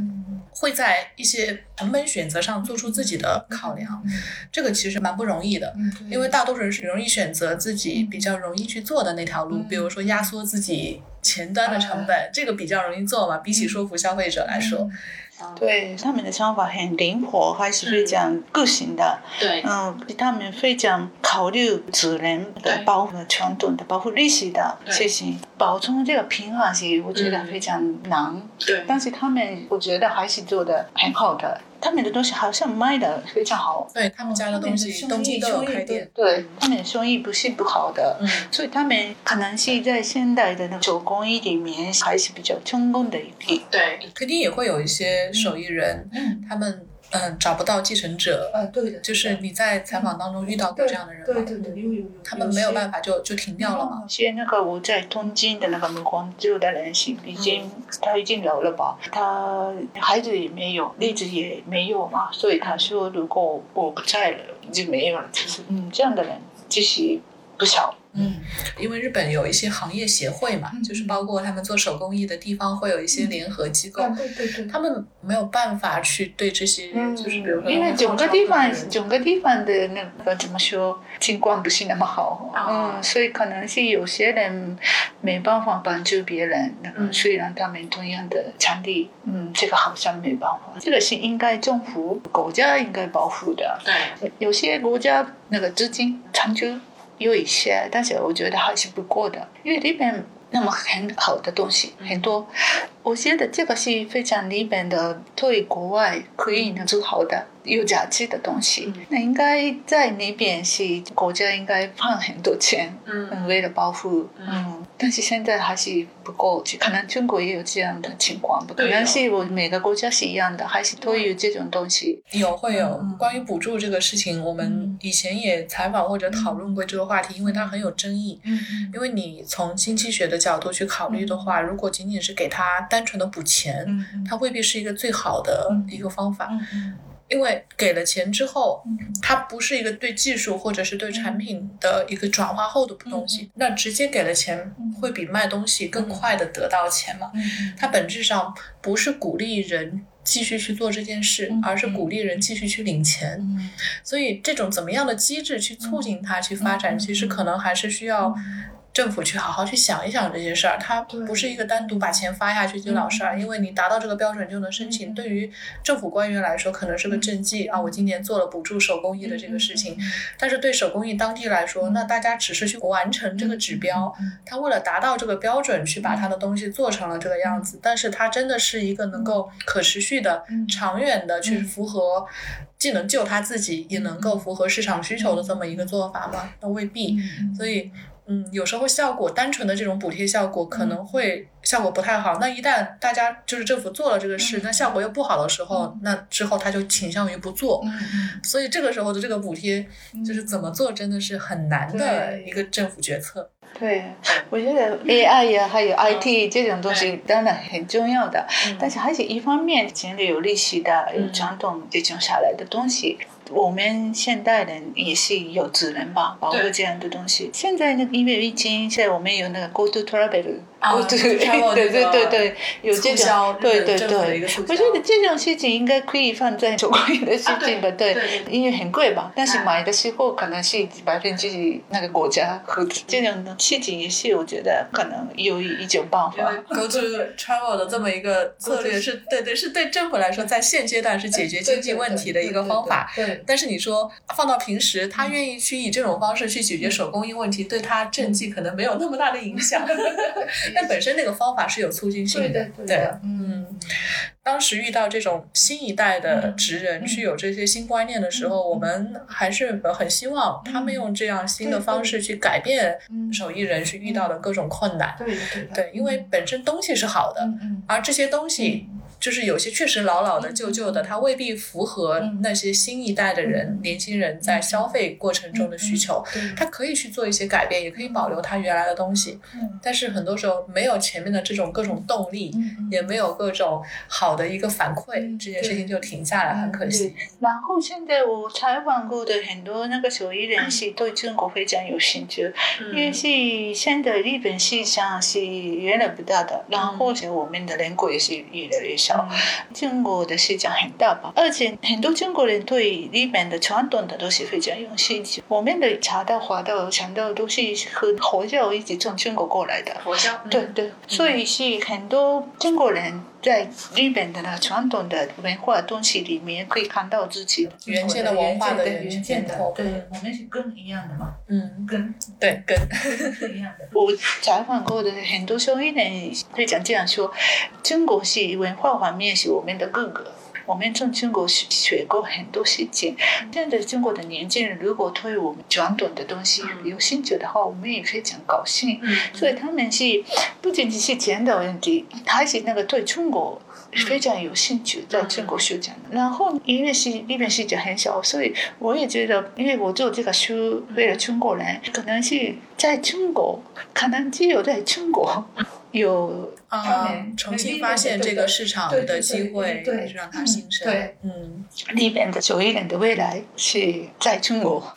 会在一些成本选择上做出自己的考量，这个其实蛮不容易的，因为大多数人是容易选择自己比较容易去做的那条路，比如说压缩自己前端的成本，这个比较容易做嘛，比起说服消费者来说。对他们的想法很灵活，还是非常个性的。对，嗯，他们非常考虑自然的保护、传统的保护历史的事情，保存这个平衡性我觉得非常难。对，但是他们我觉得还是做的很好的。他们的东西好像卖的非常好，对他们家的东西，东京都有开店，对。他们的生意不是不好的，嗯，所以他们可能是在现代的那手工艺里面还是比较成功的一批，对，肯定也会有一些手艺人，嗯，他们。嗯，找不到继承者。啊，对的，就是你在采访当中遇到过这样的人吗？对对对，有有有。他们没有办法就就停掉了吗？现在那个我在东京的那个木工做的人行已经他已经老了吧，他孩子也没有，例子也没有嘛，所以他说如果我不在了就没有了，就是嗯这样的人其实不少。嗯，因为日本有一些行业协会嘛，就是包括他们做手工艺的地方会有一些联合机构，对对对，他们没有办法去对这些，就是比如说，因为整个地方整个地方的那个怎么说情况不是那么好，嗯，所以可能是有些人没办法帮助别人，嗯，虽然他们同样的场地，嗯，这个好像没办法，这个是应该政府国家应该保护的，对，有些国家那个资金长久。有一些，但是我觉得还是不够的，因为里边那么很好的东西很多，我觉得这个是非常里边的对国外可以能做好的。有价值的东西，那应该在那边是国家应该放很多钱，嗯，为了保护，嗯，但是现在还是不够，可能中国也有这样的情况，不可能是我每个国家是一样的，还是都有这种东西。有会有关于补助这个事情，我们以前也采访或者讨论过这个话题，因为它很有争议。嗯因为你从经济学的角度去考虑的话，如果仅仅是给他单纯的补钱，它未必是一个最好的一个方法。嗯。因为给了钱之后，它不是一个对技术或者是对产品的一个转化后的东西。那直接给了钱，会比卖东西更快的得到钱嘛？它本质上不是鼓励人继续去做这件事，而是鼓励人继续去领钱。所以这种怎么样的机制去促进它去发展，其实可能还是需要。政府去好好去想一想这些事儿，它不是一个单独把钱发下去就了事儿，因为你达到这个标准就能申请。对于政府官员来说，可能是个政绩啊，我今年做了补助手工艺的这个事情。但是对手工艺当地来说，那大家只是去完成这个指标，他为了达到这个标准去把他的东西做成了这个样子。但是它真的是一个能够可持续的、长远的去符合，既能救他自己，也能够符合市场需求的这么一个做法吗？那未必。所以。嗯，有时候效果单纯的这种补贴效果可能会效果不太好。那一旦大家就是政府做了这个事，那效果又不好的时候，那之后他就倾向于不做。所以这个时候的这个补贴就是怎么做，真的是很难的一个政府决策。对，我觉得 AI 呀，还有 IT 这种东西当然很重要的，但是还是一方面，真的有历史的、有传统这种下来的东西。我们现代人也是有责任吧，保护这样的东西。现在那个因为疫情，现在我们有那个 Go to Travel。啊，对对对对对，有这种，对对对，我觉得这种事情应该可以放在手工艺的事情吧，对，因为很贵吧，但是买的时候可能是百分之那个国家和这种的事情也是，我觉得可能有一种办法。Go to travel 的这么一个 策略是对对，是对政府来说，在现阶段是解决经济问题的一个方法。对，但是你说放到平时，他愿意去以这种方式去解决手工艺问题，对他政绩可能没有那么大的影响。但本身那个方法是有促进性的，对，嗯，当时遇到这种新一代的职人去有这些新观念的时候，我们还是很希望他们用这样新的方式去改变手艺人去遇到的各种困难，对对对，因为本身东西是好的，而这些东西。就是有些确实老老的、旧旧的，它未必符合那些新一代的人、年轻人在消费过程中的需求。它可以去做一些改变，也可以保留它原来的东西。但是很多时候没有前面的这种各种动力，也没有各种好的一个反馈，这件事情就停下来，很可惜。然后现在我采访过的很多那个手艺人是对中国非常有兴趣，因为是现在日本市场是越来越大的，然后是我们的人口也是越来越少。中国的市场很大吧，而且很多中国人对里面的传统的都是非常有兴趣。我们的茶道、花道、香道都是和佛教一起从中国过来的。佛教，对对，所以是很多中国人在日本的那传统的文化东西里面可以看到自己原先的文化的原先的对，我们是根一样的嘛，嗯，根对，跟是一样的。我采访过的很多生意人会讲这样说：中国是文化方面是我们的哥哥。我们从中国学学过很多事情。现在中国的年轻人如果对我们传统的东西有兴趣的话，我们也非常高兴。所以他们是不仅仅是钱的问题，还是那个对中国非常有兴趣，在中国学讲。然后因为是那边市场很小，所以我也觉得，因为我做这个书为了中国人，可能是在中国，可能只有在中国有他啊们，重新发现这个市场的机会，对对让它新生。对，嗯，里面的手艺人的未来是在中国。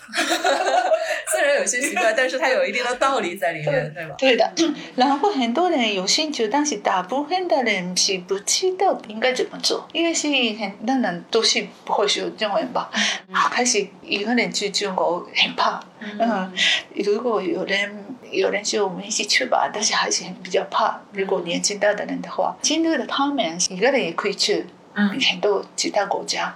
虽然有些奇怪，但是它有一定的道理在里面，对吧？对的，然后很多人有兴趣，但是大部分的人是不知道应该怎么做，因为是很多人都是不会说中文吧。开始一个人去中国很怕，嗯，如果有人有人说我们一起去吧，但是还是很比较怕。如果年纪大的人的话，进入的他们一个人也可以去。嗯很多其他国家，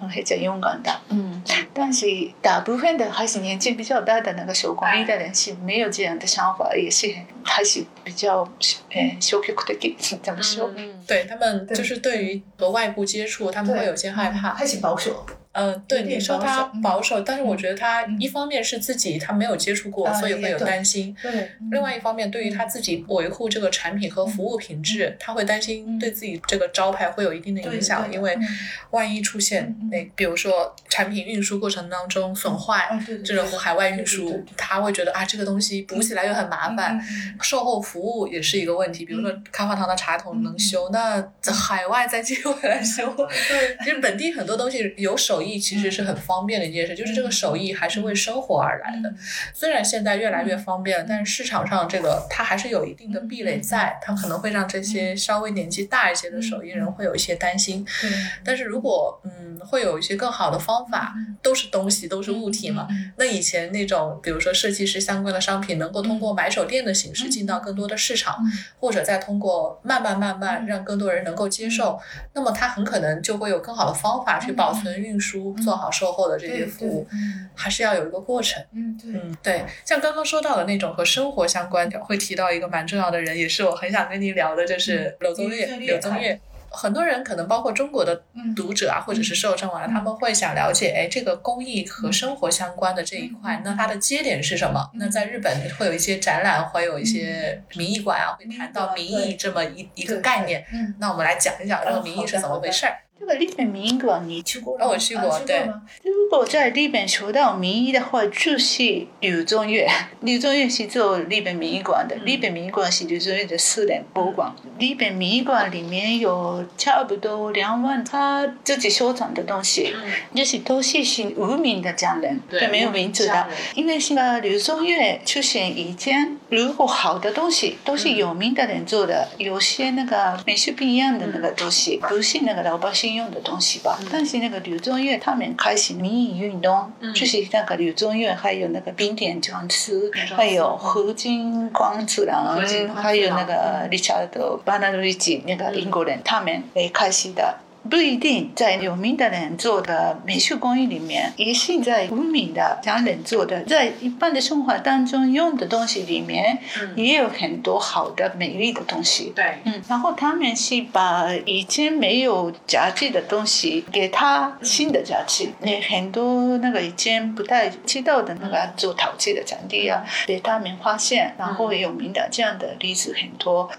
嗯，非常勇敢的，嗯，但是大部分的还是年纪比较大的那个手工艺的人是没有这样的想法，也是很还是比较呃消极的，怎么说？嗯，对他们就是对于和外部接触，他们会有些害怕。还是保守。呃，对你说他保守但是我觉得他嗯一方面是自己他没有接触过，啊所以会有担心；对，另外一方面，对于他自己维护这个产品和服务品质，他会担心对自己这个招牌会有一定的影响，因为嗯万一出现嗯嗯那比如说产品运输过程当中损坏这种海外运输，他会觉得啊这个东西补起来又很麻烦。嗯售后服务也是一个问题，比如说开化堂的茶桶能修，那在海外再寄回来修，对。其实本地很多东西有手艺其实是很方便的一件事，就是这个手艺还是为生活而来的。虽然现在越来越方便了，但是市场上这个它还是有一定的壁垒在，它可能会让这些稍微年纪大一些的手艺人会有一些担心。对，但是如果嗯会有一些更好的方法，都是东西，都是物体嘛。嗯那以前那种，比如说设计师相关的商品，能够通过买手店的形式进到更多的市场，嗯。或者再通过慢慢慢慢嗯。让更多人能够接受，那么它很可能就会有更好的方法去保存、运输、做好售后的这些服务，嗯还是要有一个过程。嗯对，嗯，对，像刚刚说到的那种和生活相关的，会提到一个蛮重要的人，也是我很想跟您聊的，就是柳宗悦。柳宗悦很多人可能包括中国的嗯读者啊，或者是受众啊，他们会想了解，哎，这个工艺和生活相关的这一块，那它的接点是什么？那在日本会有一些展览，会有一些民艺馆啊，会谈到民艺这么一一个概念。嗯。那我们来讲一讲这个民艺是怎么回事儿。这个日本民艺馆你去过吗？哦我去过啊对吗如果在日本说到民艺的话，就是柳宗悦。柳宗悦是做日本民艺馆的，日本民艺馆是柳宗悦的私人博物馆。日本民艺馆里面有差不多两万他自己收藏的东西，就是都是是无名的匠人，对没有名字的。因为是个柳宗悦出现以前，如果好的东西都是有名的人做的，有些那个美术品一样的那个东西，不是那个老百姓用的东西吧？但是那个柳宗悦他们开始民艺运动，就是那个柳宗悦，还有那个冰点庄司，还有何金光次郎还有那个 Richard 巴纳鲁伊吉那个英国人，他们也开始的。不一定在有名的人做的美术工艺里面，也是在无名的匠人做的，在一般的生活当中用的东西里面，也有很多好的、美丽的东西。对，嗯，然后他们是把以前没有价值的东西给它新的价值，那很多那个以前不太知道的那个做陶器的产地啊，被他们发现，然后有名的这样的例子很多。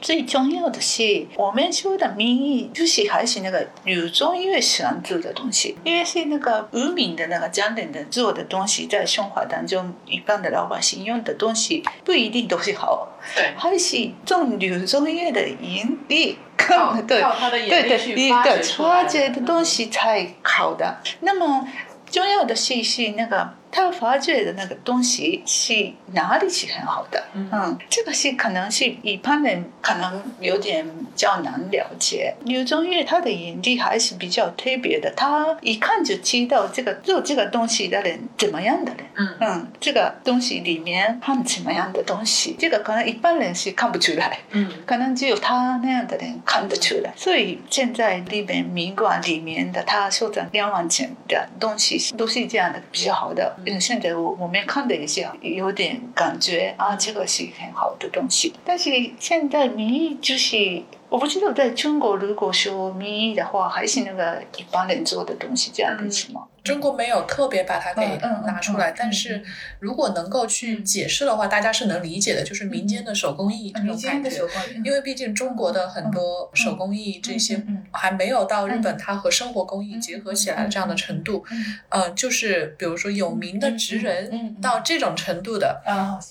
最重要的是，我们说的民意就是还是那个柳宗悦喜欢做的东西，因为是那个无名的那个匠人的做的东西，在生活当中一般的老百姓用的东西不一定都是好，对，还是从柳宗悦的眼力靠看，对。靠他的眼对对，力去你的。发掘出的东西才好的。那么重要的是是那个他发掘的那个东西是哪里是很好的，嗯，这个是可能是一般人可能有点较难了解。刘宗岳他的眼力还是比较特别的，他一看就知道这个做这个东西的人怎么样的人，嗯嗯，这个东西里面含什么样的东西，这个可能一般人是看不出来，嗯，可能只有他那样的人看得出来。所以现在日本民馆里面的他收藏两万件的东西都是这样的比较好的。嗯，嗯现在我我们看的一些有点感觉啊，这个是很好的东西。但是现在民意就是我不知道在中国如果说民意的话，还是那个一般人做的东西这样的是吗？中国没有特别把它给拿出来，但是如果能够去解释的话，大家是能理解的，就是民间的手工艺这种感觉。因为毕竟中国的很多手工艺这些还没有到日本它和生活工艺结合起来这样的程度。嗯，就是比如说有名的职人到这种程度的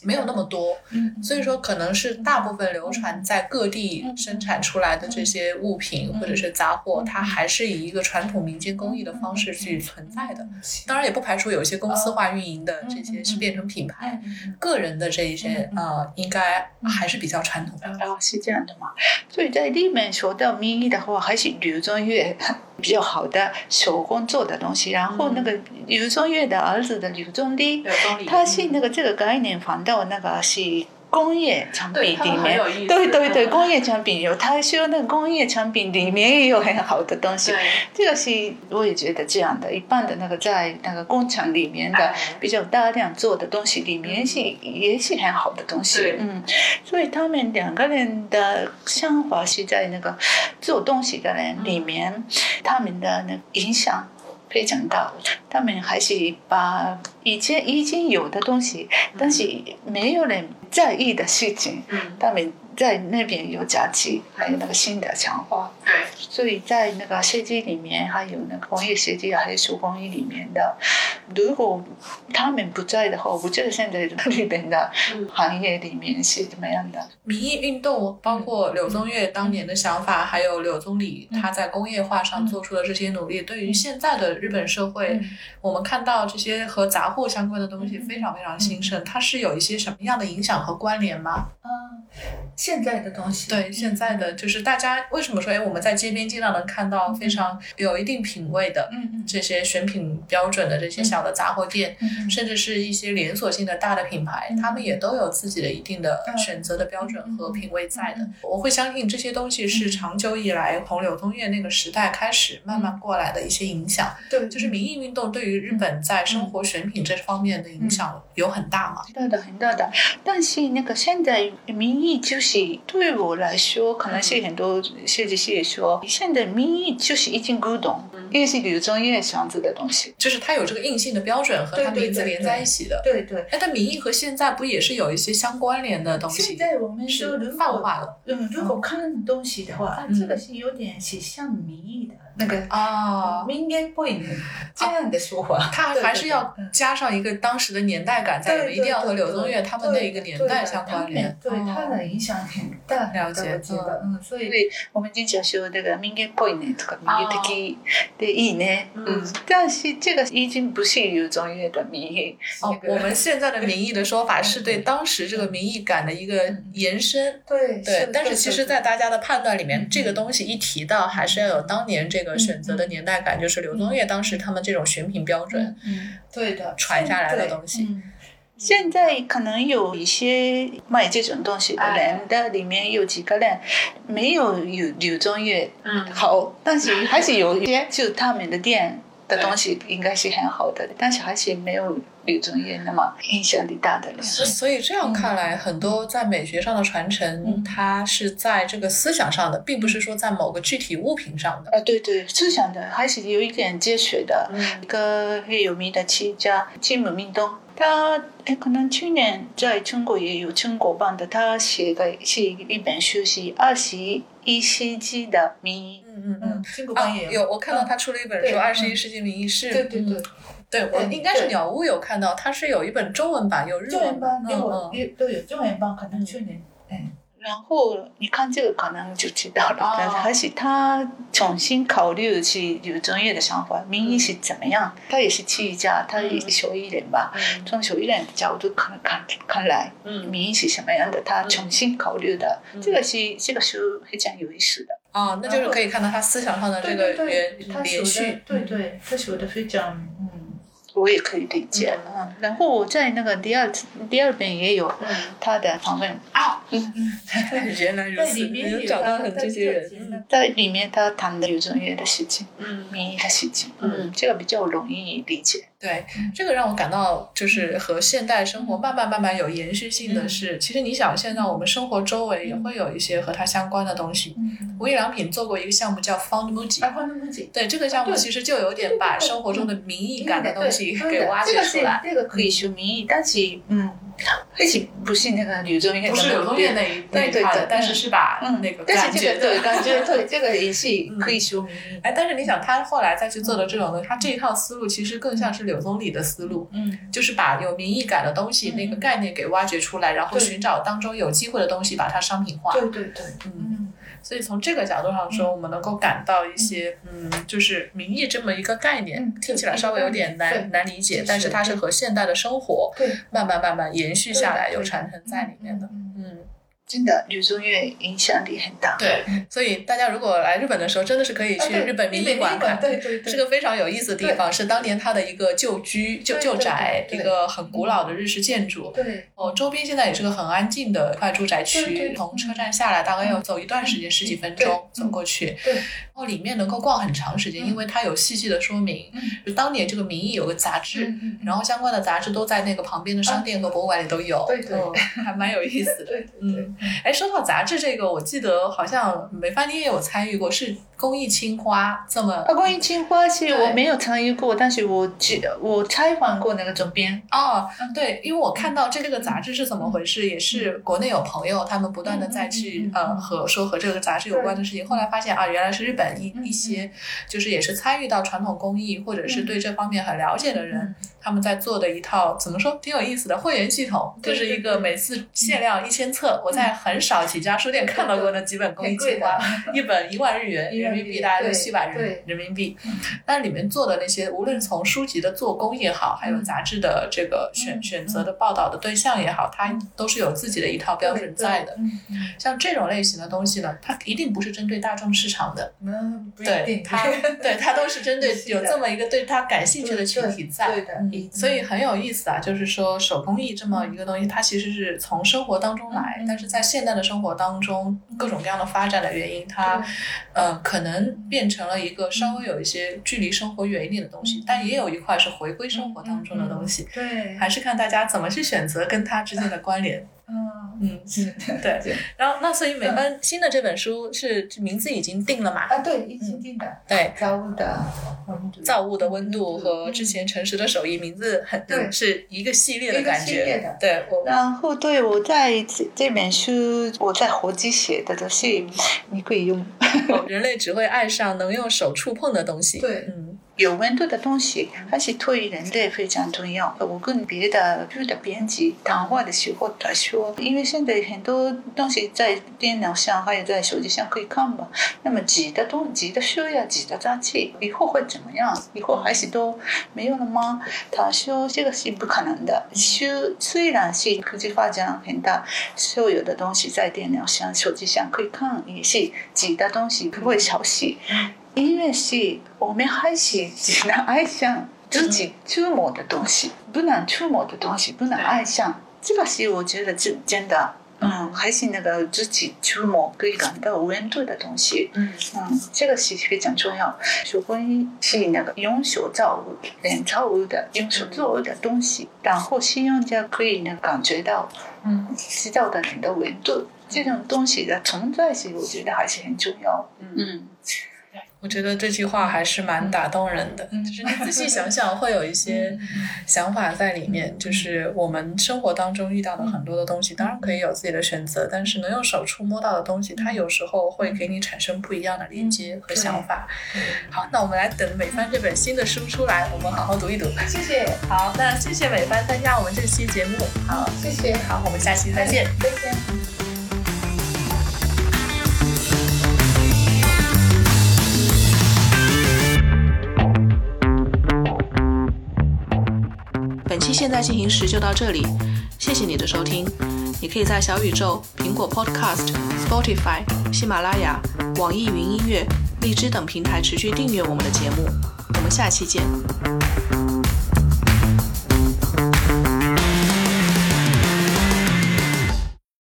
没有那么多。所以说可能是大部分流传在各地生产出来的这些物品或者是杂货，它还是以一个传统民间工艺的方式去存在。的，当然也不排除有一些公司化运营的这些是变成品牌，个人的这一些呃，应该还是比较传统的。啊，是这样的嘛？所以在里面说到民意的话，还是刘宗岳比较好的手工做的东西。然后那个刘宗岳的儿子的刘宗立，他是那个这个概念反倒那个是。工业产品里面，对对对，工业产品有他说那个工业产品里面也有很好的东西。这个是我也觉得这样的，一般的那个在那个工厂里面的比较大量做的东西里面是也是很好的东西。嗯，所以他们两个人的想法是在那个做东西的人里面，他们的那影响。非常大，他们还是把以前已经有的东西，但是没有人在意的事情，他们。在那边有假期，还有那个新的强化。对，所以在那个设计里面，还有那个工业设计，还有手工艺里面的，如果他们不在的话，我觉得现在日本的行业里面是怎么样的？民意运动，包括柳宗悦当年的想法，还有柳宗理他在工业化上做出的这些努力，对于现在的日本社会，我们看到这些和杂货相关的东西非常非常兴盛，它是有一些什么样的影响和关联吗？嗯。现在的东西，对现在的就是大家为什么说哎，我们在街边经常能看到非常有一定品味的这些选品标准的这些小的杂货店，甚至是一些连锁性的大的品牌，他们也都有自己的一定的选择的标准和品味在的。我会相信这些东西是长久以来从柳宗悦那个时代开始慢慢过来的一些影响。对，就是民意运动对于日本在生活选品这方面的影响有很大嘛？对的很大的，但是那个现在民意就是。对我来说，可能是很多设计师也说，现在民意就是已经古董，因为是柳宗悦这样子的东西，就是它有这个硬性的标准和它名字连在一起的。对对。哎，但民意和现在不也是有一些相关联的东西？现在我们是泛化了。嗯，如果看东西的话，啊，这个是有点是像民意的那个啊，民间不应这样的说法，它还是要加上一个当时的年代感在里面，一定要和柳宗悦他们那一个年代相关联。对它的影响。大了解，嗯，所以我们经常说那个民间っぽいねとか民的的いいね，嗯，但是这个已经不是柳宗悦的民意。哦，我们现在的民意的说法是对当时这个民意感的一个延伸。对对，但是其实，在大家的判断里面，这个东西一提到，还是要有当年这 个选择的年代感，就是柳宗悦当时他们这种选品标准，嗯，对的，传下来的东西。现在可能有一些卖这种东西的人的里面有几个人没有有柳宗悦好，但是还是有一些就他们的店的东西应该是很好的，但是还是没有柳宗业那么影响力大的人。所以这样看来，很多在美学上的传承，它是在这个思想上的，并不是说在某个具体物品上的。啊，对对，思想的还是有一点接学的。一个很有名的企业家金姆明东。他诶，可能去年在中国也有中国版的。他写的是一本书，是二十一世纪的民意。嗯嗯嗯，中国版也有。我看到他出了一本书，《二十一世纪名医》是。对对对。对，我应该是鸟屋有看到，他是有一本中文版，有日文版，有有都有中文版，可能去年。嗯。然后你看这个可能就知道了，哦但是还是他重新考虑去刘宗岳的想法，民意是怎么样？他也是企业家，他也是手艺人吧。嗯从手艺人的角度看看看来，嗯民意是什么样的？他重新考虑的，嗯这个是这个书非常有意思的。哦，那就是可以看到他思想上的这个连续，对对，他学的非常嗯。我也可以理解，嗯，然后我在那个第二第二本也有嗯。他的访问。啊，嗯嗯，原来如此，在里面有有找到很这些人，嗯在里面他谈的刘宗岳的事情，嗯。民意的事情，嗯嗯，这个比较容易理解。对，这个让我感到就是和现代生活慢慢慢慢有延续性的是，其实你想，现在我们生活周围也会有一些和它相关的东西。嗯，无印良品做过一个项目叫 Found Muji，啊，换不起，对这个项目其实就有点把生活中的民意感的东西给挖掘出来。这个可以说民意，但是嗯，而且不是那个柳宗岳的，不是柳宗悦那一那对对对一派的，但是是把嗯那个但感觉是这个对的。感觉 对这个也是可以说民意。哎，但是你想，他后来再去做的这种东西，他这一套思路其实更像是柳宗理的思路，嗯，就是把有民意感的东西、嗯那个概念给挖掘出来，然后寻找当中有机会的东西，把它商品化。对对对，嗯，嗯所以从这个角度上说，我们能够感到一些，嗯，就是民意这么一个概念，嗯听起来稍微有点难难理解，但是它是和现代的生活，慢慢慢慢延续下来，有传承在里面的。嗯。嗯，真的柳宗悦影响力很大。对，所以大家如果来日本的时候，真的是可以去日本民意馆看。对对对，是个非常有意思的地方，是当年它的一个旧居、旧旧宅，一个很古老的日式建筑。对。哦，周边现在也是个很安静的一块住宅区，对对。从车站下来大概要走一段时间，十几分钟走过去。对。然后里面能够逛很长时间，嗯。因为它有细细的说明。嗯。就当年这个民意有个杂志，嗯然后相关的杂志都在那个旁边的商店和博物馆里都有，对对。嗯还蛮有意思的。对。嗯，哎，说到杂志这个，我记得好像美发你也有参与过，是公益青花这么啊，公益青花是对。我没有参与过，但是我记我采访过那个总编。哦，嗯对，因为我看到这个杂志是怎么回事，也是国内有朋友他们不断的在去呃和说和这个杂志有关的事情，后来发现啊，原来是日本一嗯一些就是也是参与到传统工艺或者是对这方面很了解的人嗯，他们在做的一套怎么说挺有意思的会员系统，就是一个每次限量一千册，我在很少几家书店看到过那几本工艺很贵的青花，一本一万日元，人民币大概就七百人人民币。嗯，但里面做的那些，无论从书籍的做工也好，还有嗯杂志的这个选嗯选择的报道的对象也好，它都是有自己的一套标准在的。像这种类型的东西呢，它一定不是针对大众市场的，嗯，对它，对它都是针对有这么一个对它感兴趣的群体在。对的，所以很有意思啊，就是说手工艺这么一个东西，它其实是从生活当中来，但是在现代的生活当中，各种各样的发展的原因，它呃可能变成了一个稍微有一些距离生活远一点的东西，但也有一块是回归生活当中的东西，对，还是看大家怎么去选择跟它之间的关联。嗯嗯，是 对。然后那所以美芬新的这本书是名字已经定了嘛？啊，对，已经定的，对。造物的温度，造物的温度和之前诚实的手艺名字很对是一个系列的感觉系列的，对我然后对我在这这本书，我在活机写的都是你可以用哦人类只会爱上能用手触碰的东西。对嗯有温度的东西，还是对于人类非常重要。我跟别的书的编辑谈话的时候，他说，因为现在很多东西在电脑上还有在手机上可以看嘛，那么纸的东纸的书呀、纸的杂志，以后会怎么样？以后还是都没有了吗？他说这个是不可能的。书虽然是科技发展很大，所有的东西在电脑上、手机上可以看，也是纸的东西不会消失。因为是我们还是只能爱上自己触摸的东西，不能触摸的东西不能爱上。这个是我觉得真真的，嗯，还是那个自己触摸可以感到温度的东西，嗯嗯，这个是非常重要。手工是那个用手造物、人造物的、用手做物的东西，然后使用者可以能感觉到嗯制造的人的温度。这种东西的存在是，我觉得还是很重要。嗯，嗯。我觉得这句话还是蛮打动人的。嗯就是你仔细想想，会有一些想法在里面。就是我们生活当中遇到的很多的东西，当然可以有自己的选择，但是能用手触摸到的东西，它有时候会给你产生不一样的连接和想法。好，那我们来等美帆这本新的书出来，我们好好读一读。谢谢，好，那谢谢美帆参加我们这期节目。好，谢谢，好，我们下期再见。再见。期现在进行时就到这里，谢谢你的收听。你可以在小宇宙、苹果 Podcast、Spotify、喜马拉雅、网易云音乐、荔枝等平台持续订阅我们的节目。我们下期见。